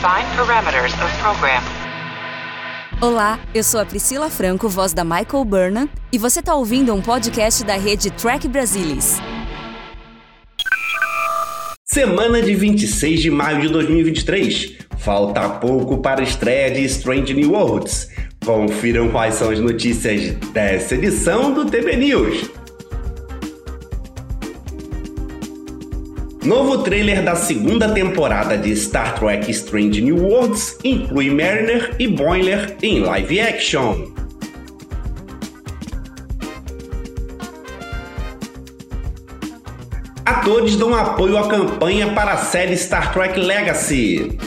Define parameters of program. Olá, eu sou a Priscila Franco, voz da Michael Burnham, e você está ouvindo um podcast da rede Track Brasilis. Semana de 26 de maio de 2023. Falta pouco para a estreia de Strange New Worlds. Confiram quais são as notícias dessa edição do TB News. Novo trailer da segunda temporada de Star Trek Strange New Worlds inclui Mariner e Boiler em live action. Atores dão apoio à campanha para a série Star Trek Legacy.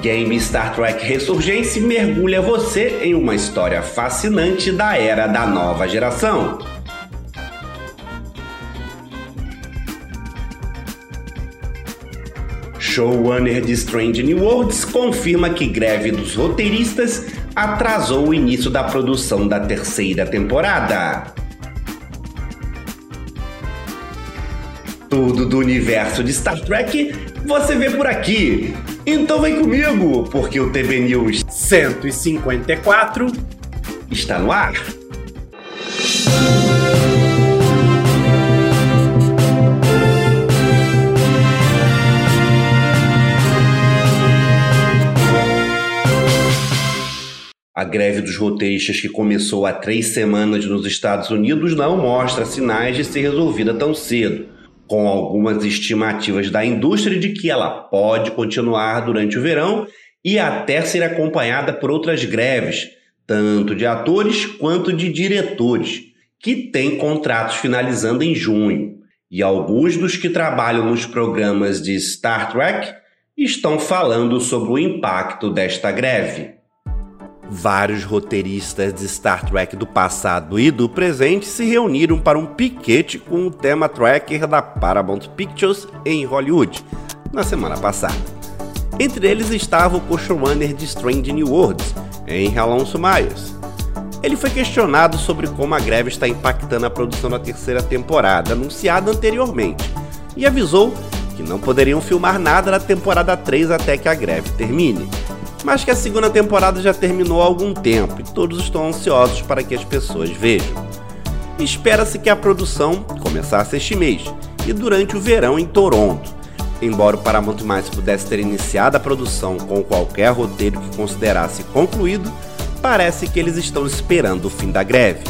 Game Star Trek Ressurgência mergulha você em uma história fascinante da era da nova geração. Showrunner de Strange New Worlds confirma que greve dos roteiristas atrasou o início da produção da terceira temporada. Tudo do universo de Star Trek você vê por aqui. Então vem comigo, porque o TV News 154 está no ar. A greve dos roteiristas que começou há três semanas nos Estados Unidos não mostra sinais de ser resolvida tão cedo com algumas estimativas da indústria de que ela pode continuar durante o verão e até ser acompanhada por outras greves, tanto de atores quanto de diretores, que têm contratos finalizando em junho. E alguns dos que trabalham nos programas de Star Trek estão falando sobre o impacto desta greve. Vários roteiristas de Star Trek do passado e do presente se reuniram para um piquete com o tema tracker da Paramount Pictures em Hollywood na semana passada. Entre eles estava o co-showrunner de Strange New Worlds, Henry Alonso Myers. Ele foi questionado sobre como a greve está impactando a produção da terceira temporada, anunciada anteriormente, e avisou que não poderiam filmar nada da temporada 3 até que a greve termine mas que a segunda temporada já terminou há algum tempo e todos estão ansiosos para que as pessoas vejam. Espera-se que a produção começasse este mês e durante o verão em Toronto. Embora o Paramount Mais pudesse ter iniciado a produção com qualquer roteiro que considerasse concluído, parece que eles estão esperando o fim da greve.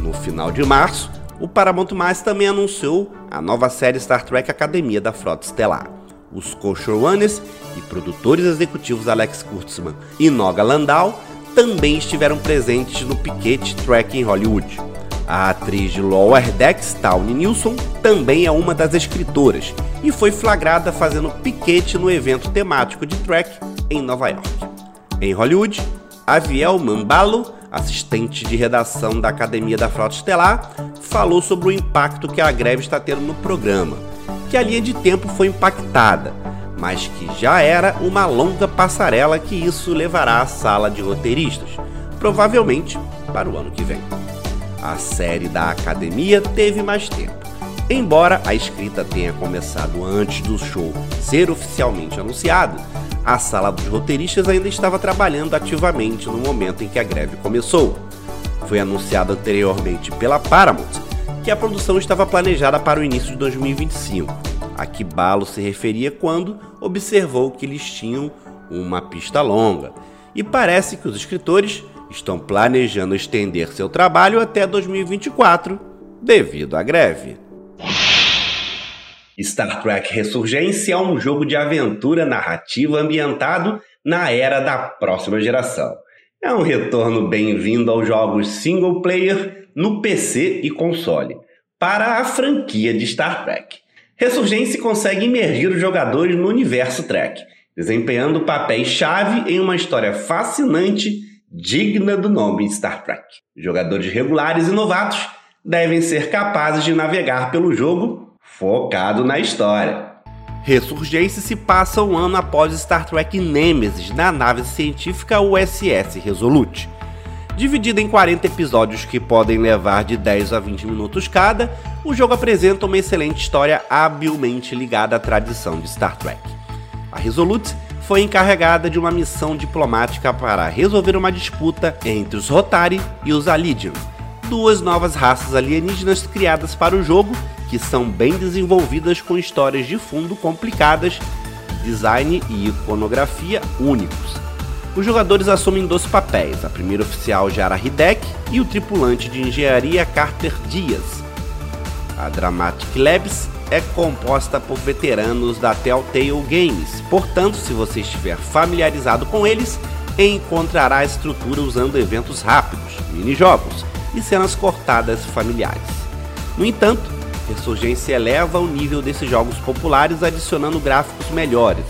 No final de março, o Paramount Mais também anunciou a nova série Star Trek Academia da Frota Estelar. Os co-showrunners e produtores executivos Alex Kurtzman e Noga Landau também estiveram presentes no piquete Trek em Hollywood. A atriz de Lower Decks, Tawny Nilsson, também é uma das escritoras e foi flagrada fazendo piquete no evento temático de Trek em Nova York. Em Hollywood, Aviel Mambalo, assistente de redação da Academia da Frota Estelar, falou sobre o impacto que a greve está tendo no programa que a linha de tempo foi impactada, mas que já era uma longa passarela que isso levará à sala de roteiristas, provavelmente para o ano que vem. A série da academia teve mais tempo. Embora a escrita tenha começado antes do show ser oficialmente anunciado, a sala dos roteiristas ainda estava trabalhando ativamente no momento em que a greve começou. Foi anunciado anteriormente pela Paramount que a produção estava planejada para o início de 2025. A que Balo se referia quando observou que eles tinham uma pista longa. E parece que os escritores estão planejando estender seu trabalho até 2024 devido à greve. Star Trek Ressurgência é um jogo de aventura narrativa ambientado na era da próxima geração. É um retorno bem-vindo aos jogos single player no PC e console, para a franquia de Star Trek. Ressurgência consegue imergir os jogadores no universo Trek, desempenhando papéis-chave em uma história fascinante digna do nome Star Trek. Jogadores regulares e novatos devem ser capazes de navegar pelo jogo focado na história. Ressurgência se passa um ano após Star Trek Nemesis na nave científica USS Resolute Dividido em 40 episódios que podem levar de 10 a 20 minutos cada, o jogo apresenta uma excelente história habilmente ligada à tradição de Star Trek. A Resolute foi encarregada de uma missão diplomática para resolver uma disputa entre os Rotari e os Alidian, duas novas raças alienígenas criadas para o jogo que são bem desenvolvidas com histórias de fundo complicadas, design e iconografia únicos. Os jogadores assumem dois papéis, a primeira oficial Jara Hidek e o tripulante de engenharia Carter Dias. A Dramatic Labs é composta por veteranos da Telltale Games, portanto, se você estiver familiarizado com eles, encontrará a estrutura usando eventos rápidos, minijogos e cenas cortadas familiares. No entanto, Ressurgência eleva o nível desses jogos populares adicionando gráficos melhores,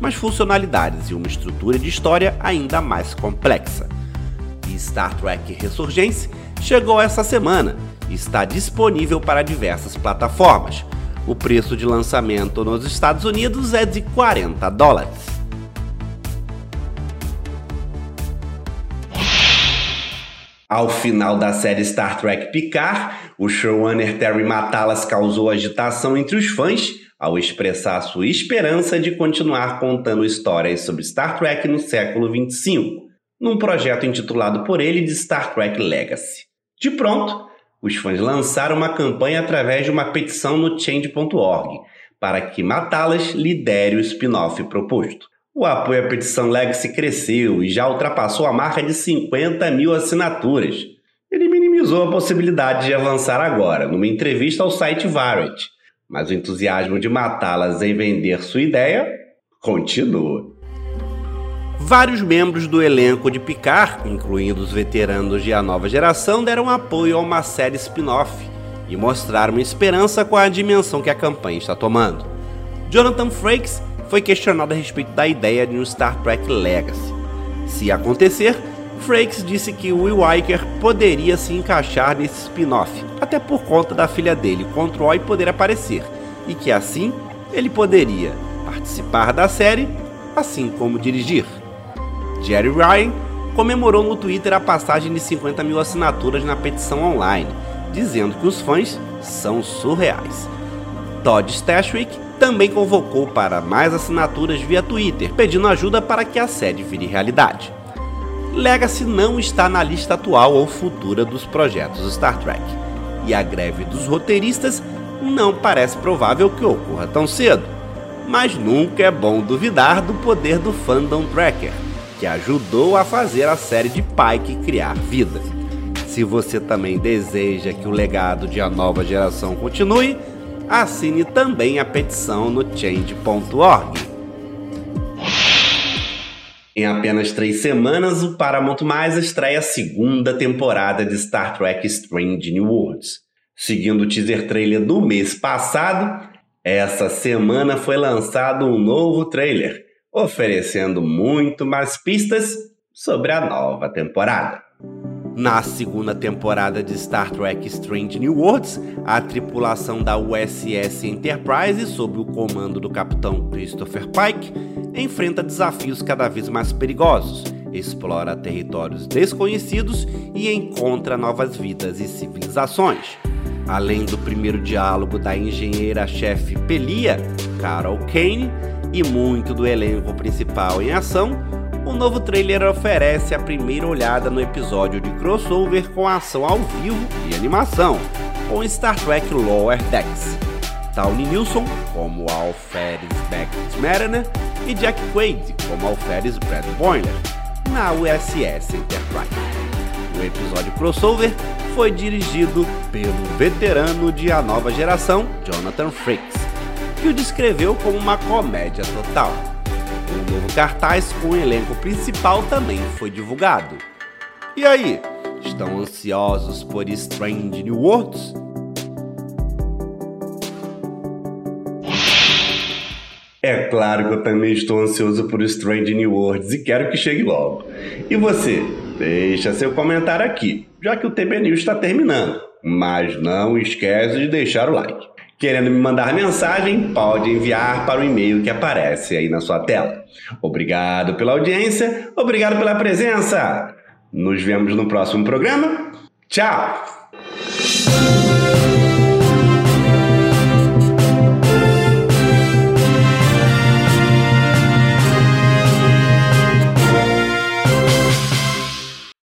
mas funcionalidades e uma estrutura de história ainda mais complexa. E Star Trek Ressurgência chegou essa semana e está disponível para diversas plataformas. O preço de lançamento nos Estados Unidos é de 40 dólares. Ao final da série Star Trek Picard, o showrunner Terry Matalas causou agitação entre os fãs ao expressar sua esperança de continuar contando histórias sobre Star Trek no século 25, num projeto intitulado por ele de Star Trek Legacy. De pronto, os fãs lançaram uma campanha através de uma petição no change.org para que Matalas lidere o spin-off proposto. O apoio à petição Legacy cresceu e já ultrapassou a marca de 50 mil assinaturas. Ele minimizou a possibilidade de avançar agora, numa entrevista ao site Variety, mas o entusiasmo de matá-las em vender sua ideia continua. Vários membros do elenco de Picard, incluindo os veteranos de A Nova Geração, deram apoio a uma série spin-off e mostraram esperança com a dimensão que a campanha está tomando. Jonathan Frakes foi questionado a respeito da ideia de um Star Trek Legacy. Se acontecer, Frakes disse que Will Riker poderia se encaixar nesse spin-off, até por conta da filha dele, Controy, poder aparecer, e que assim ele poderia participar da série, assim como dirigir. Jerry Ryan comemorou no Twitter a passagem de 50 mil assinaturas na petição online, dizendo que os fãs são surreais. Todd Stashwick também convocou para mais assinaturas via Twitter, pedindo ajuda para que a série vire realidade. Legacy não está na lista atual ou futura dos projetos Star Trek, e a greve dos roteiristas não parece provável que ocorra tão cedo. Mas nunca é bom duvidar do poder do fandom tracker, que ajudou a fazer a série de Pike criar vida. Se você também deseja que o legado de a nova geração continue, assine também a petição no change.org. Em apenas três semanas, o Paramount Mais estreia a segunda temporada de Star Trek Strange New Worlds. Seguindo o teaser trailer do mês passado, essa semana foi lançado um novo trailer, oferecendo muito mais pistas sobre a nova temporada. Na segunda temporada de Star Trek Strange New Worlds, a tripulação da USS Enterprise, sob o comando do capitão Christopher Pike, enfrenta desafios cada vez mais perigosos, explora territórios desconhecidos e encontra novas vidas e civilizações. Além do primeiro diálogo da engenheira-chefe Pelia, Carol Kane, e muito do elenco principal em ação, o novo trailer oferece a primeira olhada no episódio de crossover com ação ao vivo e animação, com Star Trek Lower Decks. Tawny Nilsson como Alferes Beckett Mariner e Jack Quaid como Alferes Brad Boiler, na USS Enterprise. O episódio crossover foi dirigido pelo veterano de A Nova Geração, Jonathan Frakes, que o descreveu como uma comédia total. Um novo cartaz com o elenco principal também foi divulgado. E aí, estão ansiosos por Strange New Worlds? É claro que eu também estou ansioso por Strange New Worlds e quero que chegue logo. E você? Deixa seu comentário aqui, já que o TB News está terminando. Mas não esquece de deixar o like. Querendo me mandar mensagem, pode enviar para o e-mail que aparece aí na sua tela. Obrigado pela audiência, obrigado pela presença. Nos vemos no próximo programa. Tchau!